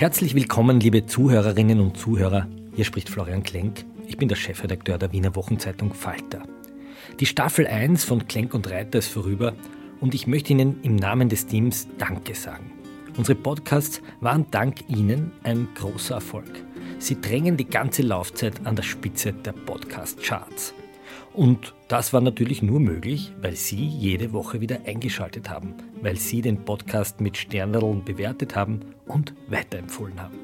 Herzlich willkommen, liebe Zuhörerinnen und Zuhörer. Hier spricht Florian Klenk. Ich bin der Chefredakteur der Wiener Wochenzeitung Falter. Die Staffel 1 von Klenk und Reiter ist vorüber und ich möchte Ihnen im Namen des Teams Danke sagen. Unsere Podcasts waren dank Ihnen ein großer Erfolg. Sie drängen die ganze Laufzeit an der Spitze der Podcast-Charts. Und das war natürlich nur möglich, weil Sie jede Woche wieder eingeschaltet haben, weil Sie den Podcast mit Sterndeln bewertet haben und weiterempfohlen haben.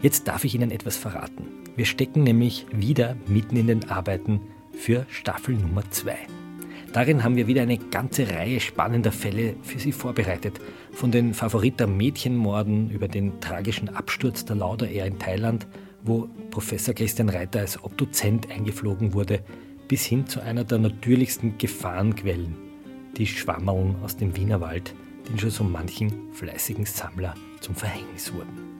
Jetzt darf ich Ihnen etwas verraten. Wir stecken nämlich wieder mitten in den Arbeiten für Staffel Nummer 2. Darin haben wir wieder eine ganze Reihe spannender Fälle für Sie vorbereitet. Von den Favoriter Mädchenmorden über den tragischen Absturz der Lauder Air in Thailand, wo Professor Christian Reiter als Obduzent eingeflogen wurde, bis hin zu einer der natürlichsten Gefahrenquellen, die Schwammerln aus dem Wienerwald, die schon so manchen fleißigen Sammler zum Verhängnis wurden.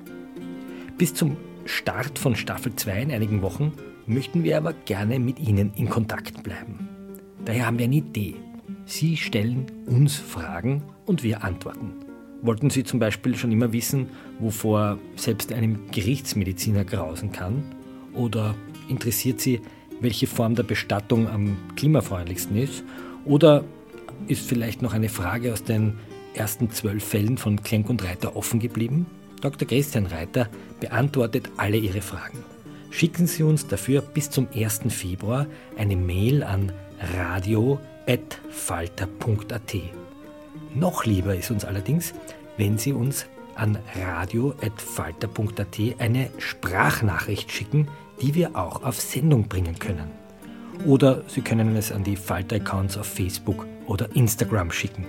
Bis zum Start von Staffel 2 in einigen Wochen möchten wir aber gerne mit Ihnen in Kontakt bleiben. Daher haben wir eine Idee. Sie stellen uns Fragen und wir antworten. Wollten Sie zum Beispiel schon immer wissen, wovor selbst einem Gerichtsmediziner grausen kann? Oder interessiert Sie, welche Form der Bestattung am klimafreundlichsten ist? Oder ist vielleicht noch eine Frage aus den ersten zwölf Fällen von Klenk und Reiter offen geblieben? Dr. Christian Reiter beantwortet alle Ihre Fragen. Schicken Sie uns dafür bis zum 1. Februar eine Mail an radio.falter.at. Noch lieber ist uns allerdings, wenn Sie uns an radio.falter.at eine Sprachnachricht schicken, die wir auch auf Sendung bringen können. Oder Sie können es an die Falter-Accounts auf Facebook oder Instagram schicken.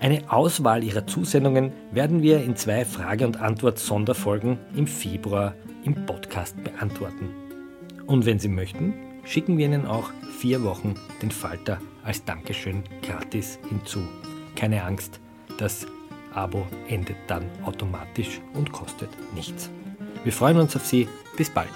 Eine Auswahl Ihrer Zusendungen werden wir in zwei Frage- und Antwort-Sonderfolgen im Februar im Podcast beantworten. Und wenn Sie möchten, schicken wir Ihnen auch vier Wochen den Falter als Dankeschön gratis hinzu. Keine Angst, das Abo endet dann automatisch und kostet nichts. Wir freuen uns auf Sie. Bis bald.